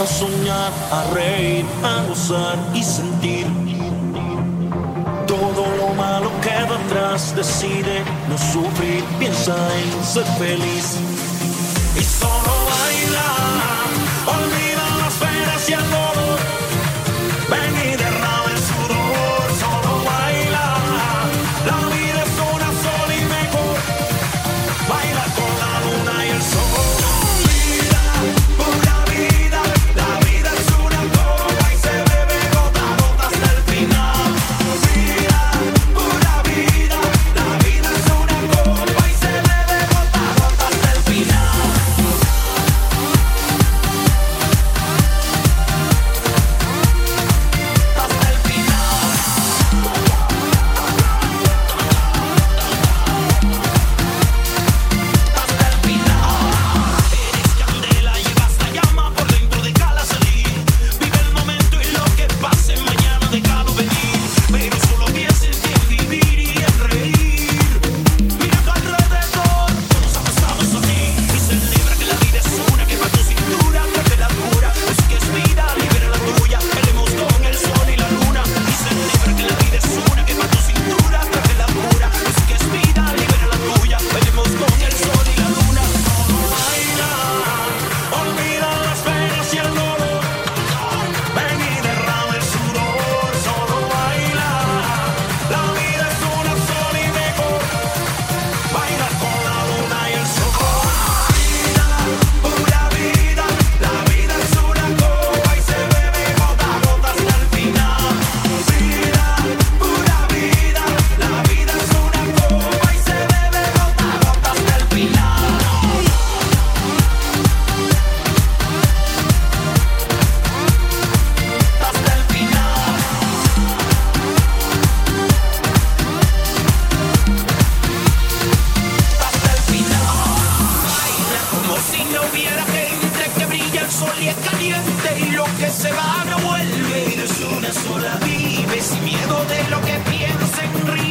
a soñar, a reír, a gozar y sentir. Todo lo malo queda atrás, decide no sufrir, piensa en ser feliz. presente y lo que se va no vuelve. Y no es una sola, vive sin miedo de lo que piensen.